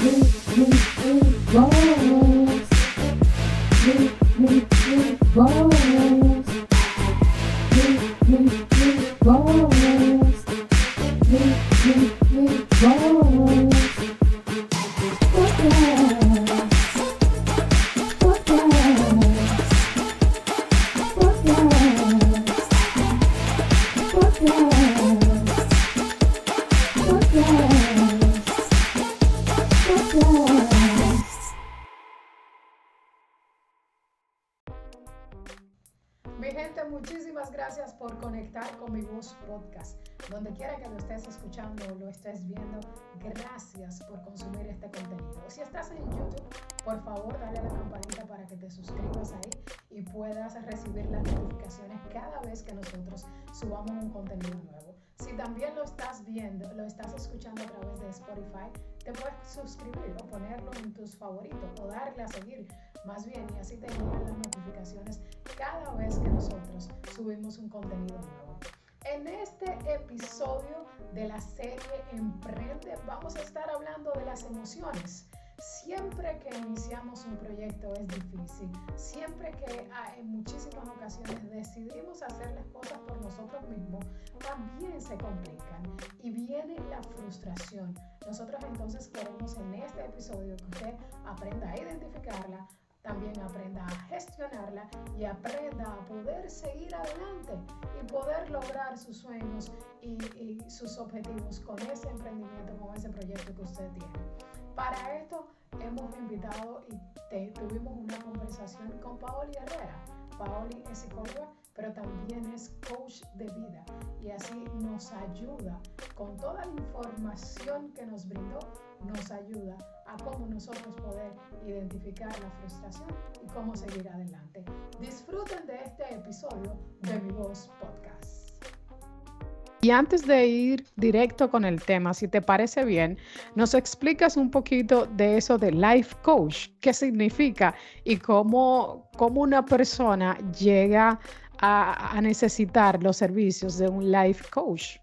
Boom, boom. Quiera que lo estés escuchando o lo estés viendo, gracias por consumir este contenido. Si estás en YouTube, por favor dale la campanita para que te suscribas ahí y puedas recibir las notificaciones cada vez que nosotros subamos un contenido nuevo. Si también lo estás viendo, lo estás escuchando a través de Spotify, te puedes suscribir o ponerlo en tus favoritos o darle a seguir más bien y así te llegan las notificaciones cada vez que nosotros subimos un contenido nuevo. En este episodio de la serie Emprende vamos a estar hablando de las emociones. Siempre que iniciamos un proyecto es difícil, siempre que en muchísimas ocasiones decidimos hacer las cosas por nosotros mismos, también se complican y viene la frustración. Nosotros entonces queremos en este episodio que usted aprenda a identificarla, también aprenda a gestionarla y aprenda a poder seguir adelante y poder lograr sus sueños y, sus objetivos con ese emprendimiento, con ese proyecto que usted tiene. Para esto hemos invitado y tuvimos una conversación con Paoli Herrera. Paoli es psicóloga, pero también es coach de vida y así nos ayuda con toda la información que nos brindó, nos ayuda a cómo nosotros poder identificar la frustración y cómo seguir adelante. Disfruten de este episodio de Mi Voz Podcast. Y antes de ir directo con el tema, si te parece bien, nos explicas un poquito de eso de life coach, qué significa y cómo, cómo una persona llega a, necesitar los servicios de un life coach.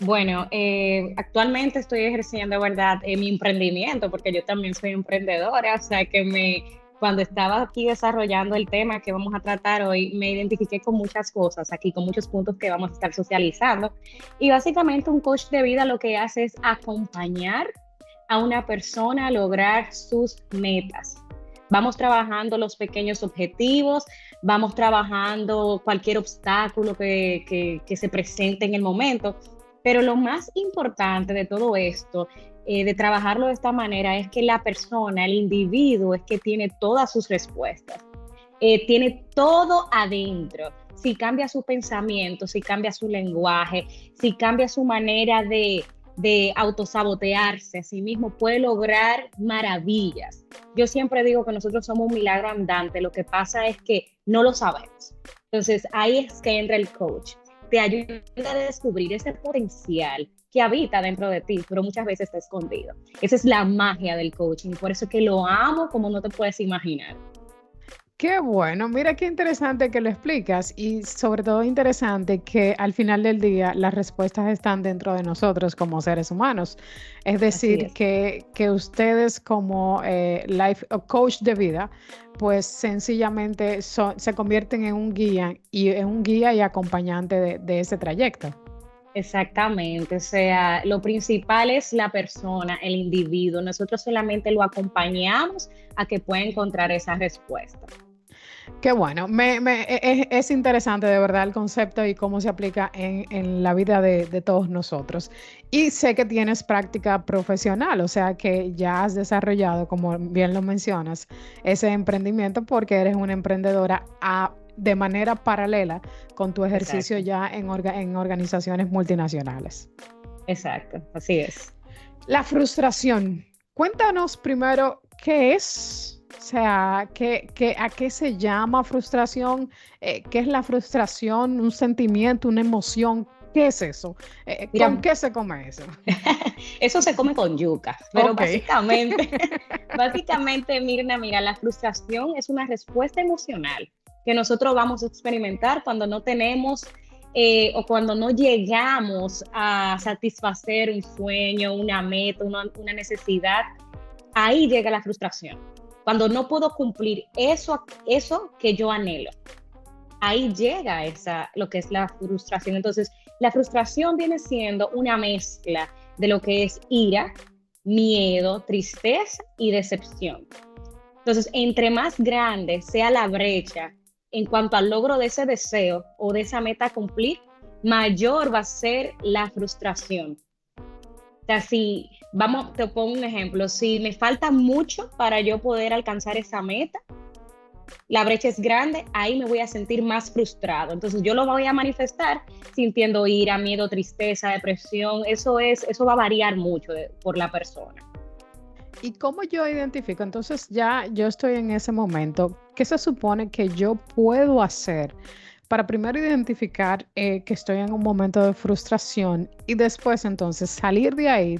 Bueno, eh, actualmente estoy ejerciendo, ¿verdad?, eh, mi emprendimiento, porque yo también soy emprendedora, o sea que me, cuando estaba aquí desarrollando el tema que vamos a tratar hoy, me identifiqué con muchas cosas aquí, con muchos puntos que vamos a estar socializando. Y básicamente un coach de vida lo que hace es acompañar a una persona a lograr sus metas. Vamos trabajando los pequeños objetivos, vamos trabajando cualquier obstáculo que, que se presente en el momento pero lo más importante de todo esto, eh, de trabajarlo de esta manera, es que la persona, el individuo, es que tiene todas sus respuestas, eh, tiene todo adentro. Si cambia su pensamiento, si cambia su lenguaje, si cambia su manera de, de autosabotearse a sí mismo, puede lograr maravillas. Yo siempre digo que nosotros somos un milagro andante, lo que pasa es que no lo sabemos. Entonces ahí es que entra el coach te ayuda a descubrir ese potencial que habita dentro de ti, pero muchas veces está escondido. Esa es la magia del coaching, por eso es que lo amo como no te puedes imaginar. Qué bueno, mira qué interesante que lo explicas y sobre todo interesante que al final del día las respuestas están dentro de nosotros como seres humanos. Es decir, Que, que, ustedes como eh, life coach de vida, pues sencillamente se convierten en un guía y en un guía y acompañante de, de ese trayecto. Exactamente, o sea, lo principal es la persona, el individuo. Nosotros solamente lo acompañamos a que pueda encontrar esa respuesta. Qué bueno, me, e, e, es, interesante de verdad el concepto y cómo se aplica en, la vida de, todos nosotros. Y sé que tienes práctica profesional, o sea que ya has desarrollado, como bien lo mencionas, ese emprendimiento porque eres una emprendedora de manera paralela con tu ejercicio ya en, en organizaciones multinacionales. Exacto, así es. La frustración. Cuéntanos primero qué es o sea, ¿qué, a qué se llama frustración? Eh, ¿Qué es la frustración? ¿Un sentimiento, una emoción? ¿Qué es eso? Eh, ¿Con qué se come eso? eso se come con yuca, pero básicamente, básicamente, Mirna, mira, la frustración es una respuesta emocional que nosotros vamos a experimentar cuando no tenemos eh, o cuando no llegamos a satisfacer un sueño, una meta, una, una necesidad ahí llega la frustración. Cuando no puedo cumplir eso, eso que yo anhelo, ahí llega esa, lo que es la frustración. Entonces, la frustración viene siendo una mezcla de lo que es ira, miedo, tristeza y decepción. Entonces, entre más grande sea la brecha en cuanto al logro de ese deseo o de esa meta a cumplir, mayor va a ser la frustración. Sea, si, vamos, te pongo un ejemplo, si me falta mucho para yo poder alcanzar esa meta, la brecha es grande, ahí me voy a sentir más frustrado. Entonces yo lo voy a manifestar sintiendo ira, miedo, tristeza, depresión. Eso es, eso va a variar mucho por la persona. ¿Y cómo yo identifico? Entonces ya yo estoy en ese momento. ¿Qué se supone que yo puedo hacer para primero identificar eh, que estoy en un momento de frustración y después entonces salir de ahí,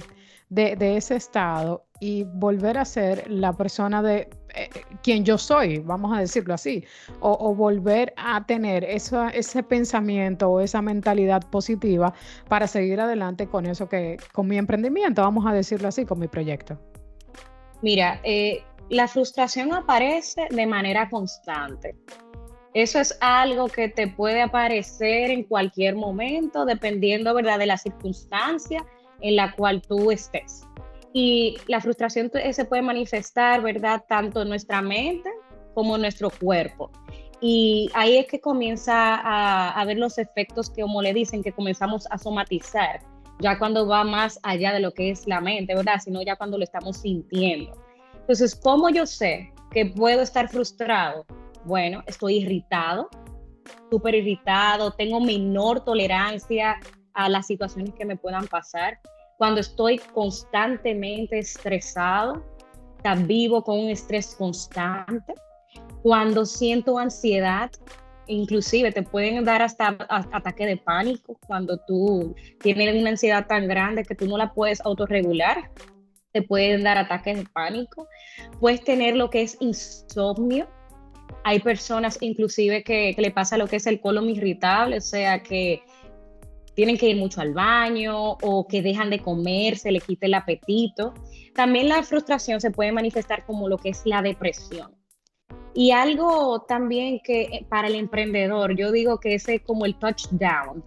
de, ese estado y volver a ser la persona de eh, quien yo soy, vamos a decirlo así, o, volver a tener ese pensamiento o esa mentalidad positiva para seguir adelante con eso que, con mi emprendimiento, vamos a decirlo así, con mi proyecto. Mira, eh, la frustración aparece de manera constante. Eso es algo que te puede aparecer en cualquier momento, dependiendo, ¿verdad?, de la circunstancia en la cual tú estés. Y la frustración se puede manifestar, ¿verdad?, tanto en nuestra mente como en nuestro cuerpo. Y ahí es que comienza a, a ver los efectos que, como le dicen, que comenzamos a somatizar, ya cuando va más allá de lo que es la mente, ¿verdad?, sino ya cuando lo estamos sintiendo. Entonces, ¿cómo yo sé que puedo estar frustrado? Bueno, estoy irritado, súper irritado, tengo menor tolerancia a las situaciones que me puedan pasar. Cuando estoy constantemente estresado, está vivo con un estrés constante. Cuando siento ansiedad, inclusive te pueden dar hasta ataque de pánico cuando tú tienes una ansiedad tan grande que tú no la puedes autorregular. Te pueden dar ataques de pánico. Puedes tener lo que es insomnio, hay personas inclusive que, le pasa lo que es el colon irritable, o sea que tienen que ir mucho al baño o que dejan de comer, se le quita el apetito. También la frustración se puede manifestar como lo que es la depresión. Y algo también que eh, para el emprendedor, yo digo que ese como el touchdown,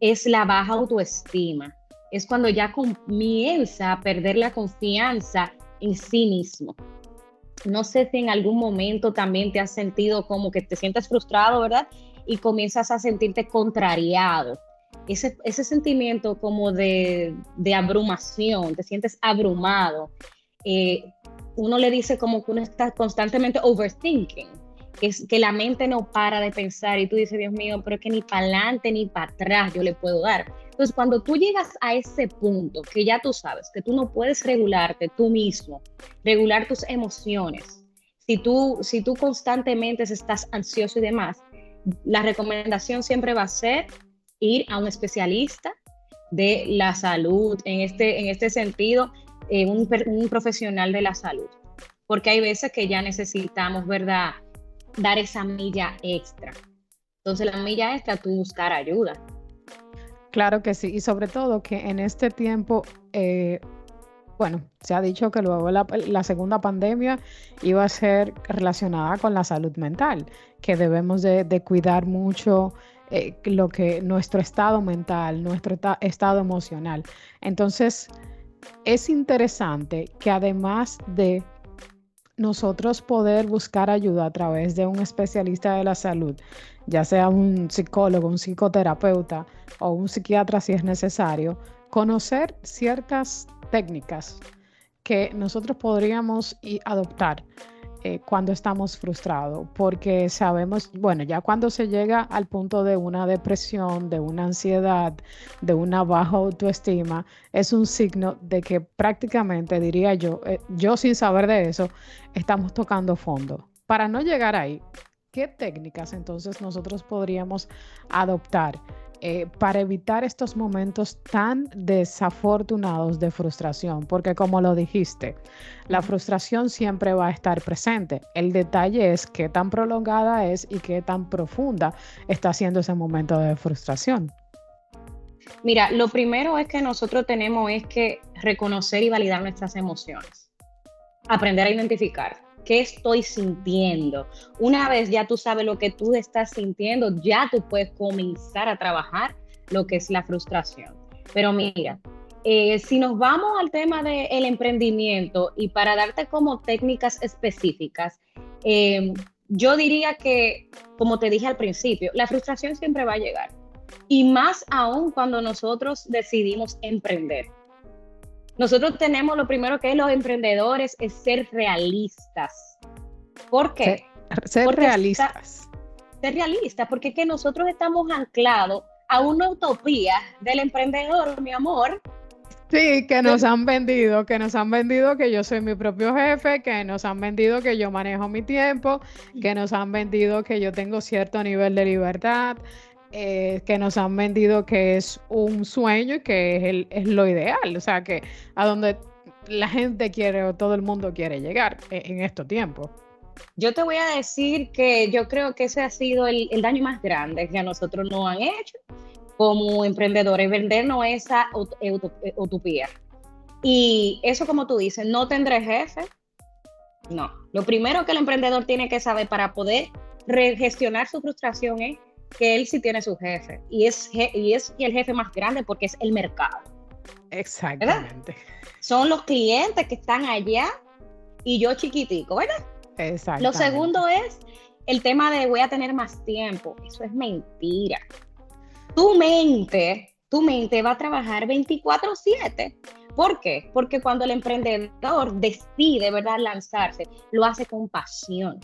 es la baja autoestima. Es cuando ya comienza a perder la confianza en sí mismo. No sé si en algún momento también te has sentido como que te sientes frustrado, ¿verdad? Y comienzas a sentirte contrariado. Ese, ese sentimiento como de, de, abrumación, te sientes abrumado. Eh, uno le dice como que uno está constantemente overthinking, que, es, que la mente no para de pensar y tú dices, Dios mío, pero es que ni para adelante ni para atrás yo le puedo dar. Entonces, cuando tú llegas a ese punto que ya tú sabes que tú no puedes regularte tú mismo, regular tus emociones, si tú, si tú constantemente estás ansioso y demás, la recomendación siempre va a ser ir a un especialista de la salud, en este, en este sentido, eh, un, un profesional de la salud, porque hay veces que ya necesitamos, ¿verdad?, dar esa milla extra. Entonces, la milla extra, tú buscar ayuda. Claro que sí, y sobre todo que en este tiempo, eh, bueno, se ha dicho que luego la, segunda pandemia iba a ser relacionada con la salud mental, que debemos de, cuidar mucho eh, lo que nuestro estado mental, nuestro estado emocional. Entonces, es interesante que además de nosotros poder buscar ayuda a través de un especialista de la salud, ya sea un psicólogo, un psicoterapeuta o un psiquiatra si es necesario, conocer ciertas técnicas que nosotros podríamos adoptar eh, cuando estamos frustrados, porque sabemos, bueno, ya cuando se llega al punto de una depresión, de una ansiedad, de una baja autoestima, es un signo de que prácticamente, diría yo, eh, yo sin saber de eso, estamos tocando fondo. Para no llegar ahí, ¿qué técnicas entonces nosotros podríamos adoptar? Eh, para evitar estos momentos tan desafortunados de frustración, porque como lo dijiste, la frustración siempre va a estar presente. El detalle es qué tan prolongada es y qué tan profunda está siendo ese momento de frustración. Mira, lo primero es que nosotros tenemos es que reconocer y validar nuestras emociones. aprender a identificar qué estoy sintiendo. Una vez ya tú sabes lo que tú estás sintiendo, ya tú puedes comenzar a trabajar lo que es la frustración. Pero mira, eh, si nos vamos al tema del emprendimiento y para darte como técnicas específicas, eh, yo diría que, como te dije al principio, la frustración siempre va a llegar. Y más aún cuando nosotros decidimos emprender. Nosotros tenemos lo primero que es los emprendedores, es ser realistas. ¿Por qué? Ser, realistas. ser realistas, porque es que nosotros estamos anclados a una utopía del emprendedor, mi amor. Sí, que nos han vendido, que nos han vendido que yo soy mi propio jefe, que nos han vendido que yo manejo mi tiempo, que nos han vendido que yo tengo cierto nivel de libertad, eh, que nos han vendido que es un sueño y que es, el, es, lo ideal, o sea, que a donde la gente quiere o todo el mundo quiere llegar en, estos tiempos. Yo te voy a decir que yo creo que ese ha sido el, el daño más grande que a nosotros nos han hecho como emprendedores, vendernos esa utopía. Y eso, como tú dices, no tendré jefe. No. Lo primero que el emprendedor tiene que saber para poder gestionar su frustración es que él sí tiene su jefe y es, y es el jefe más grande porque es el mercado. Exactamente. Son los clientes que están allá y yo chiquitico, ¿verdad? Exacto. Lo segundo es el tema de voy a tener más tiempo. Eso es mentira. Tu mente, tu mente va a trabajar 24/7. ¿Por qué? Porque cuando el emprendedor decide, ¿verdad?, lanzarse, lo hace con pasión,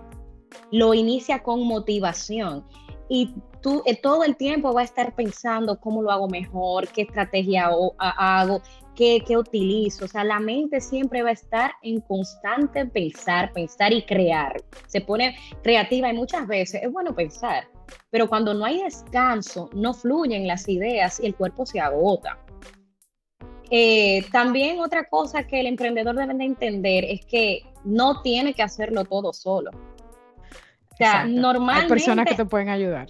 lo inicia con motivación y tú eh, todo el tiempo vas a estar pensando cómo lo hago mejor, qué estrategia hago, qué, qué, utilizo. O sea, la mente siempre va a estar en constante pensar, pensar y crear. Se pone creativa y muchas veces es bueno pensar, pero cuando no hay descanso, no fluyen las ideas y el cuerpo se agota. Eh, también otra cosa que el emprendedor debe de entender es que no tiene que hacerlo todo solo sea, normalmente... Hay personas que te pueden ayudar.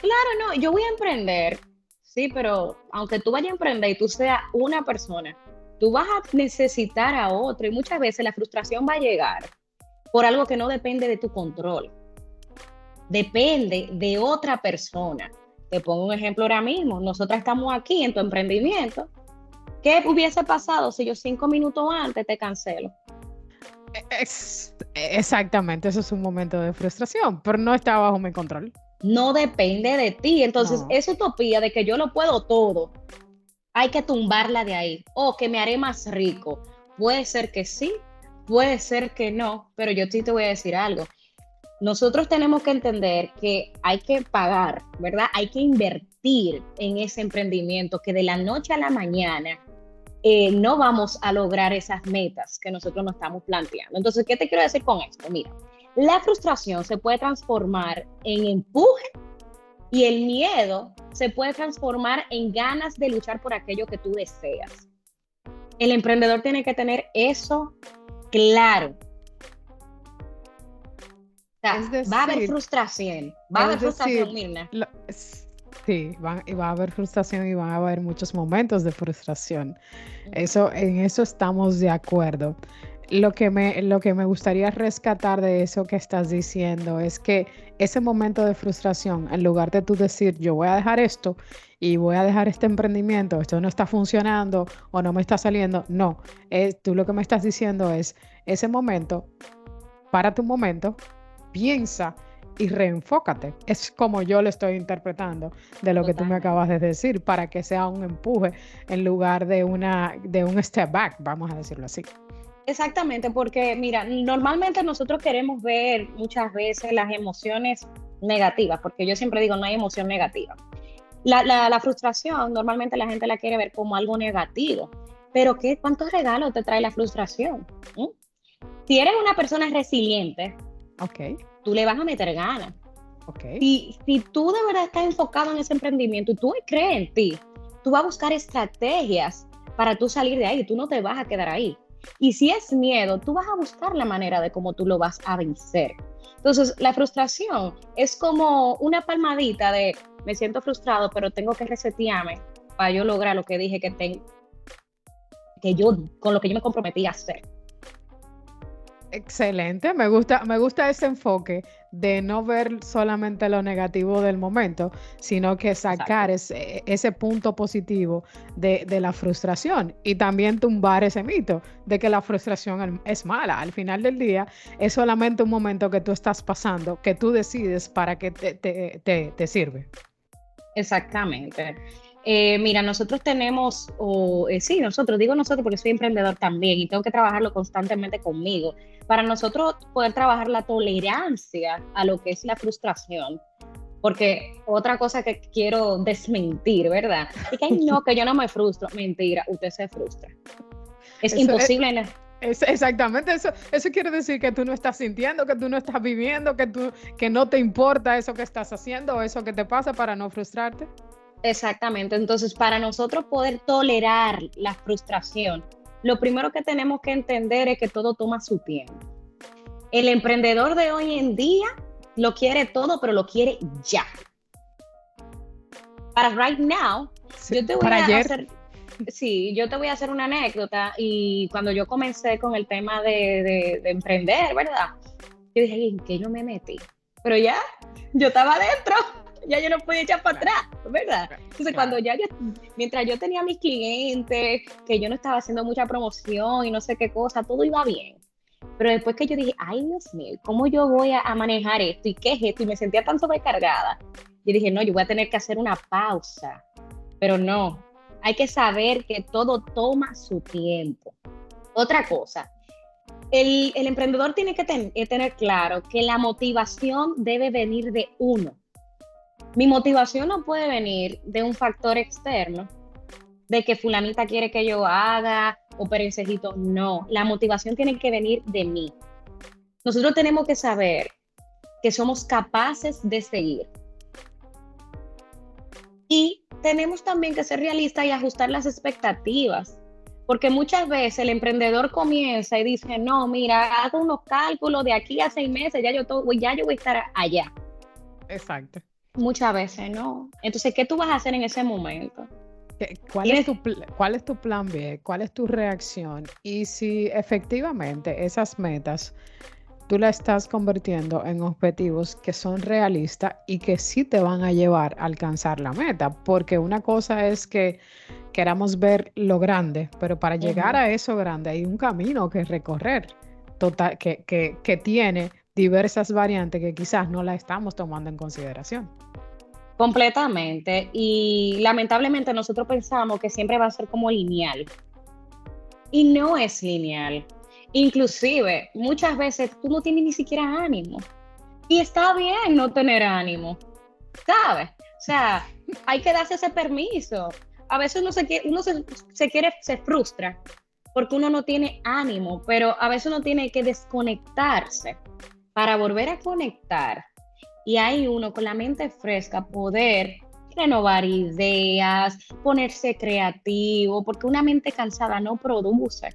Claro, no, yo voy a emprender, sí, pero aunque tú vayas a emprender y tú seas una persona, tú vas a necesitar a otro y muchas veces la frustración va a llegar por algo que no depende de tu control. Depende de otra persona. Te pongo un ejemplo ahora mismo. Nosotras estamos aquí en tu emprendimiento. ¿Qué hubiese pasado si yo cinco minutos antes te cancelo? Exactamente, eso es un momento de frustración, pero no está bajo mi control. No depende de ti. Entonces, esa utopía de que yo lo puedo todo, hay que tumbarla de ahí. O que me haré más rico. Puede ser que sí, puede ser que no, pero yo sí te voy a decir algo. Nosotros tenemos que entender que hay que pagar, ¿verdad? Hay que invertir en ese emprendimiento que de la noche a la mañana eh, no vamos a lograr esas metas que nosotros nos estamos planteando. Entonces, ¿qué te quiero decir con esto? Mira, la frustración se puede transformar en empuje y el miedo se puede transformar en ganas de luchar por aquello que tú deseas. El emprendedor tiene que tener eso claro. va a haber frustración, va a haber frustración, Mirna. Sí, va, a haber frustración y van a haber muchos momentos de frustración. Eso, en eso estamos de acuerdo. Lo que, me, lo que me gustaría rescatar de eso que estás diciendo es que ese momento de frustración, en lugar de tú decir, yo voy a dejar esto y voy a dejar este emprendimiento, esto no está funcionando o no me está saliendo, no, es, tú lo que me estás diciendo es, ese momento, para tu momento, piensa y reenfócate. Es como yo lo estoy interpretando de lo que tú me acabas de decir, para que sea un empuje en lugar de, una, de un step back, vamos a decirlo así. Exactamente, porque mira, normalmente nosotros queremos ver muchas veces las emociones negativas, porque yo siempre digo, no hay emoción negativa. La, la, frustración, normalmente la gente la quiere ver como algo negativo, pero ¿qué, ¿cuántos regalos te trae la frustración? ¿Mm? Si eres una persona resiliente, okay tú le vas a meter ganas. Okay. Si, si tú de verdad estás enfocado en ese emprendimiento y tú crees en ti, tú vas a buscar estrategias para tú salir de ahí, tú no te vas a quedar ahí. Y si es miedo, tú vas a buscar la manera de cómo tú lo vas a vencer. Entonces, la frustración es como una palmadita de me siento frustrado, pero tengo que resetearme para yo lograr lo que dije que tengo, que yo, con lo que yo me comprometí a hacer. Excelente, me gusta, me gusta ese enfoque de no ver solamente lo negativo del momento, sino que sacar ese, ese, punto positivo de, de, la frustración y también tumbar ese mito de que la frustración es mala. Al final del día es solamente un momento que tú estás pasando, que tú decides para qué te, te, te, te sirve. Exactamente. Eh, mira, nosotros tenemos, o eh, sí, nosotros, digo nosotros porque soy emprendedor también y tengo que trabajarlo constantemente conmigo. Para nosotros poder trabajar la tolerancia a lo que es la frustración, porque otra cosa que quiero desmentir, ¿verdad? Es que no, que yo no me frustro. Mentira, usted se frustra. Es imposible. Es, exactamente, eso, eso quiere decir que tú no estás sintiendo, que tú no estás viviendo, que, tú, que no te importa eso que estás haciendo o eso que te pasa para no frustrarte. Exactamente, entonces para nosotros poder tolerar la frustración, lo primero que tenemos que entender es que todo toma su tiempo. El emprendedor de hoy en día lo quiere todo, pero lo quiere ya. Para right now, yo te voy a hacer, sí, yo te voy a hacer una anécdota y cuando yo comencé con el tema de, de emprender, ¿verdad? Yo dije, ¿en qué yo me metí? Pero ya, yo estaba adentro ya yo no podía echar para atrás, ¿verdad? Entonces, cuando ya yo, mientras yo tenía mis clientes, que yo no estaba haciendo mucha promoción y no sé qué cosa, todo iba bien. Pero después que yo dije, ay Dios mío, ¿cómo yo voy a, manejar esto? ¿Y qué es esto? Y me sentía tan sobrecargada. Yo dije, no, yo voy a tener que hacer una pausa. Pero no, hay que saber que todo toma su tiempo. Otra cosa, el, el emprendedor tiene que tener claro que la motivación debe venir de uno mi motivación no puede venir de un factor externo, de que fulanita quiere que yo haga o perencejito. No, la motivación tiene que venir de mí. Nosotros tenemos que saber que somos capaces de seguir. Y tenemos también que ser realistas y ajustar las expectativas. Porque muchas veces el emprendedor comienza y dice, no, mira, hago unos cálculos de aquí a seis meses, ya yo, todo, ya yo voy a estar allá. Exacto. Muchas veces no. Entonces, ¿qué tú vas a hacer en ese momento? ¿Cuál es, tu, ¿Cuál es tu plan B? ¿Cuál es tu reacción? Y si efectivamente esas metas tú las estás convirtiendo en objetivos que son realistas y que sí te van a llevar a alcanzar la meta, porque una cosa es que queramos ver lo grande, pero para llegar a eso grande hay un camino que recorrer, total, que, que, que tiene diversas variantes que quizás no la estamos tomando en consideración. Completamente. Y lamentablemente nosotros pensamos que siempre va a ser como lineal. Y no es lineal. Inclusive, muchas veces tú no tienes ni siquiera ánimo. Y está bien no tener ánimo. ¿Sabes? O sea, hay que darse ese permiso. A veces uno se, uno se, se quiere, se frustra porque uno no tiene ánimo, pero a veces uno tiene que desconectarse para volver a conectar y hay uno con la mente fresca poder renovar ideas, ponerse creativo, porque una mente cansada no produce.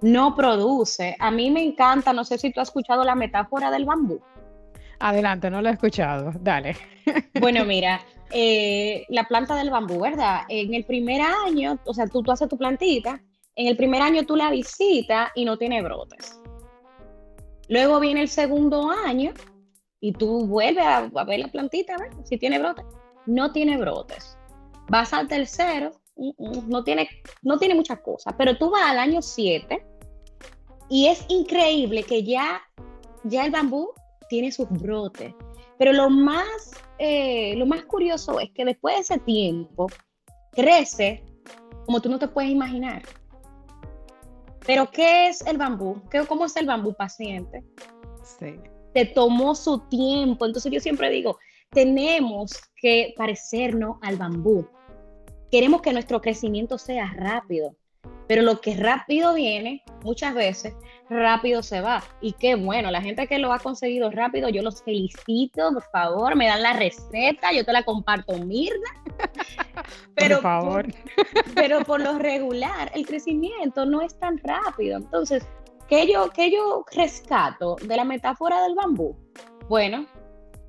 No produce. A mí me encanta, no sé si tú has escuchado la metáfora del bambú. Adelante, no lo he escuchado. Dale. Bueno, mira, eh, la planta del bambú, ¿verdad? En el primer año, o sea, tú, tú haces tu plantita, en el primer año tú la visitas y no tiene brotes. Luego viene el segundo año y tú vuelves a, ver la plantita, a ver si tiene brotes. No tiene brotes. Vas al tercero, mm, mm, no tiene, no tiene muchas cosas, pero tú vas al año 7 y es increíble que ya, ya el bambú tiene sus brotes. Pero lo más, eh, lo más curioso es que después de ese tiempo crece como tú no te puedes imaginar. Pero ¿qué es el bambú? ¿Qué, ¿Cómo es el bambú paciente? Sí. Te tomó su tiempo. Entonces yo siempre digo, tenemos que parecernos al bambú. Queremos que nuestro crecimiento sea rápido. Pero lo que rápido viene, muchas veces, rápido se va. Y qué bueno, la gente que lo ha conseguido rápido, yo los felicito, por favor, me dan la receta, yo te la comparto, Mirna. Pero por favor. pero por lo regular, el crecimiento no es tan rápido. Entonces, ¿qué yo, qué yo rescato de la metáfora del bambú? Bueno,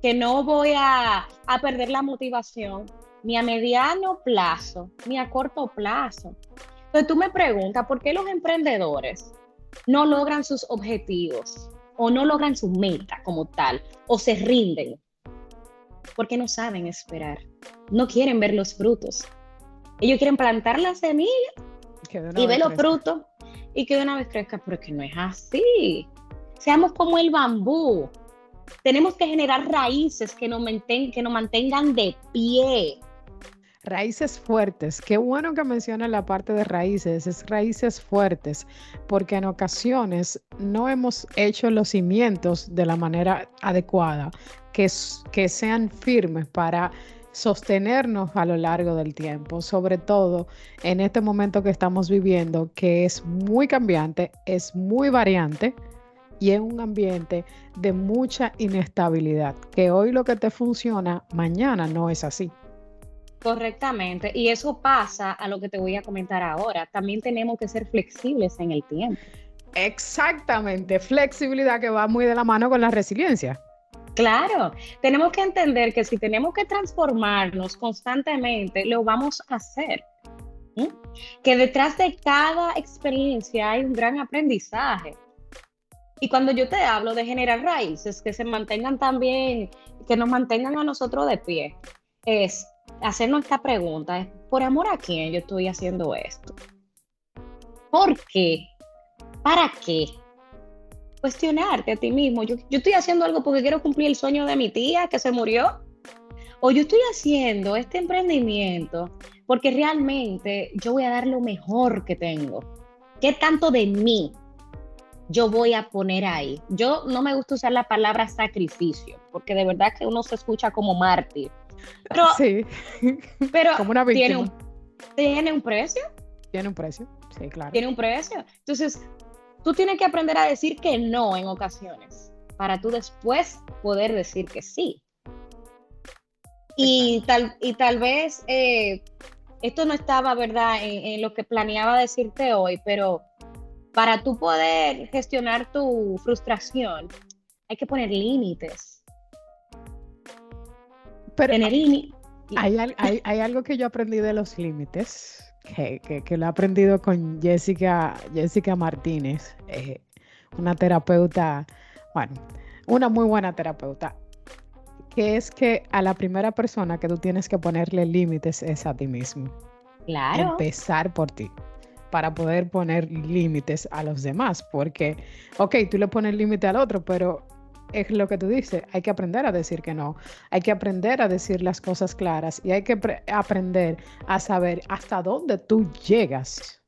que no voy a, a perder la motivación ni a mediano plazo, ni a corto plazo. Entonces tú me preguntas, ¿por qué los emprendedores no logran sus objetivos o no logran su meta como tal o se rinden porque no saben esperar, no quieren ver los frutos. Ellos quieren plantar la semilla y ver los frutos y que de una vez crezca, pero que no es así. Seamos como el bambú. Tenemos que generar raíces que nos, que nos mantengan de pie. Raíces fuertes. Qué bueno que menciona la parte de raíces, es raíces fuertes, porque en ocasiones no hemos hecho los cimientos de la manera adecuada, que, que sean firmes para sostenernos a lo largo del tiempo, sobre todo en este momento que estamos viviendo, que es muy cambiante, es muy variante y es un ambiente de mucha inestabilidad, que hoy lo que te funciona, mañana no es así. Correctamente, y eso pasa a lo que te voy a comentar ahora. También tenemos que ser flexibles en el tiempo. Exactamente, flexibilidad que va muy de la mano con la resiliencia. Claro, tenemos que entender que si tenemos que transformarnos constantemente, lo vamos a hacer. Que detrás de cada experiencia hay un gran aprendizaje. Y cuando yo te hablo de generar raíces que se mantengan también, que nos mantengan a nosotros de pie, es hacernos esta pregunta, ¿por amor a quién yo estoy haciendo esto? ¿Por qué? ¿Para qué? cuestionarte a ti mismo. Yo, yo estoy haciendo algo porque quiero cumplir el sueño de mi tía que se murió. O yo estoy haciendo este emprendimiento porque realmente yo voy a dar lo mejor que tengo. ¿Qué tanto de mí yo voy a poner ahí? Yo no me gusta usar la palabra sacrificio, porque de verdad que uno se escucha como mártir. Pero, sí. pero como una tiene, un, tiene un precio. Tiene un precio, sí, claro. Tiene un precio. Entonces, Tú tienes que aprender a decir que no en ocasiones para tú después poder decir que sí. Y tal, y tal vez eh, esto no estaba, ¿verdad?, en, lo que planeaba decirte hoy, pero para tú poder gestionar tu frustración, hay que poner límites. Pero Tener. Hay, hay, hay, algo que yo aprendí de los límites que, lo he aprendido con Jessica, Jessica Martínez, eh, una terapeuta, bueno, una muy buena terapeuta, que es que a la primera persona que tú tienes que ponerle límites es a ti mismo. Claro. Empezar por ti para poder poner límites a los demás, porque, ok, tú le pones límite al otro, pero es lo que tú dices, hay que aprender a decir que no, hay que aprender a decir las cosas claras y hay que aprender a saber hasta dónde tú llegas.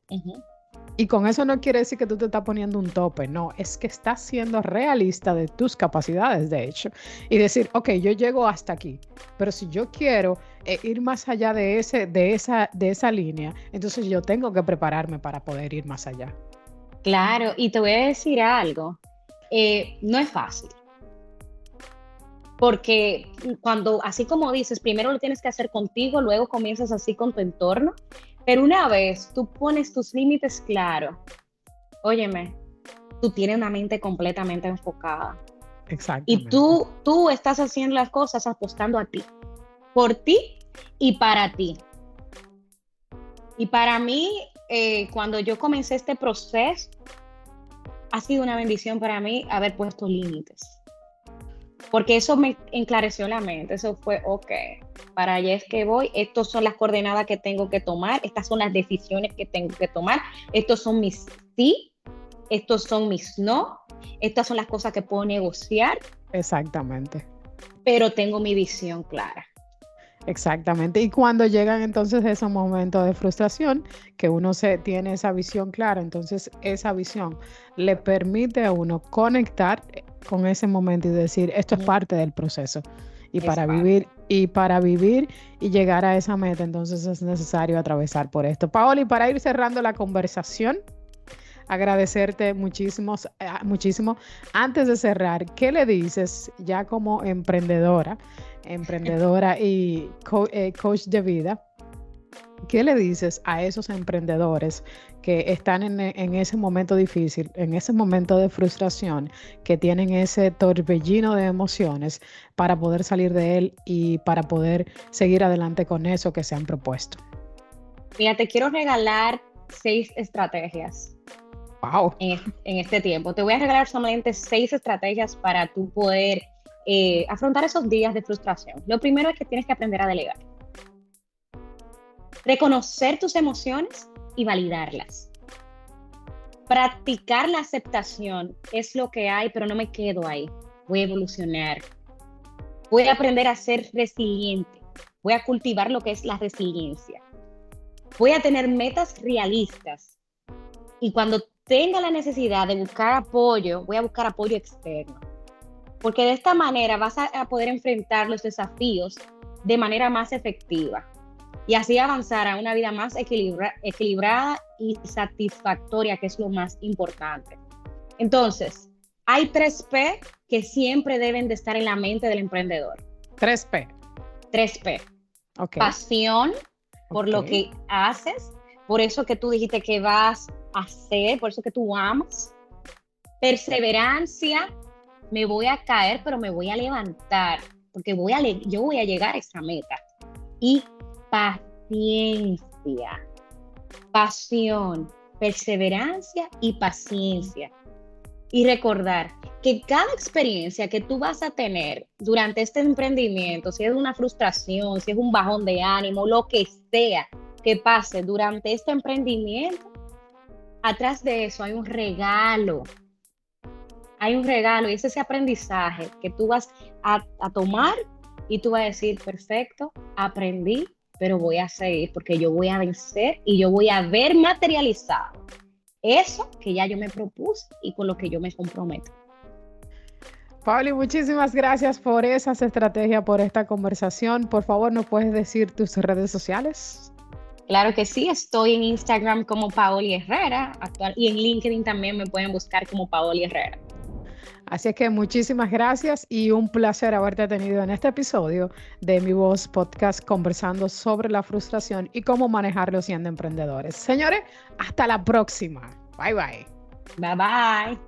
Y con eso no quiere decir que tú te estás poniendo un tope, no, es que estás siendo realista de tus capacidades, de hecho, y decir, ok, yo llego hasta aquí, pero si yo quiero eh, ir más allá de, ese, de, esa, de esa línea, entonces yo tengo que prepararme para poder ir más allá. Claro, y te voy a decir algo, eh, no es fácil porque cuando, así como dices, primero lo tienes que hacer contigo, luego comienzas así con tu entorno, pero una vez tú pones tus límites claros, óyeme, tú tienes una mente completamente enfocada. Exacto. Y tú, tú estás haciendo las cosas apostando a ti, por ti y para ti. Y para mí, eh, cuando yo comencé este proceso, ha sido una bendición para mí haber puesto límites porque eso me enclareció la mente, eso fue, ok, para allá es que voy, estas son las coordenadas que tengo que tomar, estas son las decisiones que tengo que tomar, estos son mis sí, estos son mis no, estas son las cosas que puedo negociar. Exactamente. Pero tengo mi visión clara. Exactamente. Y cuando llegan entonces esos momentos de frustración, que uno se tiene esa visión clara, entonces esa visión le permite a uno conectar con ese momento y decir, esto es parte del proceso. Y para vivir y para vivir y llegar a esa meta, entonces es necesario atravesar por esto. Paoli, para ir cerrando la conversación, agradecerte muchísimo, eh, muchísimo. Antes de cerrar, ¿qué le dices ya como emprendedora, emprendedora y eh, coach de vida? ¿Qué le dices a esos emprendedores que están en, ese momento difícil, en ese momento de frustración, que tienen ese torbellino de emociones para poder salir de él y para poder seguir adelante con eso que se han propuesto? Mira, te quiero regalar seis estrategias wow. en, este tiempo. Te voy a regalar solamente seis estrategias para tú poder eh, afrontar esos días de frustración. Lo primero es que tienes que aprender a delegar. Reconocer tus emociones y validarlas. Practicar la aceptación es lo que hay, pero no me quedo ahí. Voy a evolucionar. Voy a aprender a ser resiliente. Voy a cultivar lo que es la resiliencia. Voy a tener metas realistas. Y cuando tenga la necesidad de buscar apoyo, voy a buscar apoyo externo. Porque de esta manera vas a, poder enfrentar los desafíos de manera más efectiva y así avanzar a una vida más equilibrada y satisfactoria, que es lo más importante. Entonces, hay tres P que siempre deben de estar en la mente del emprendedor. Tres P. Tres P. Pasión por lo que haces, por eso que tú dijiste que vas a hacer, por eso que tú amas. Perseverancia, me voy a caer, pero me voy a levantar, porque voy a yo voy a llegar a esa meta. Y paciencia, pasión, perseverancia y paciencia. Y recordar que cada experiencia que tú vas a tener durante este emprendimiento, si es una frustración, si es un bajón de ánimo, lo que sea que pase durante este emprendimiento, atrás de eso hay un regalo. Hay un regalo y es ese aprendizaje que tú vas a, a tomar y tú vas a decir, perfecto, aprendí, pero voy a seguir porque yo voy a vencer y yo voy a ver materializado eso que ya yo me propuse y con lo que yo me comprometo. Pablo, muchísimas gracias por esas estrategias, por esta conversación. Por favor, ¿nos puedes decir tus redes sociales? Claro que sí, estoy en Instagram como Paoli Herrera actual, y en LinkedIn también me pueden buscar como Paoli Herrera. Así que muchísimas gracias y un placer haberte tenido en este episodio de Mi Voz Podcast conversando sobre la frustración y cómo manejarlo siendo emprendedores. Señores, hasta la próxima. Bye bye. Bye bye.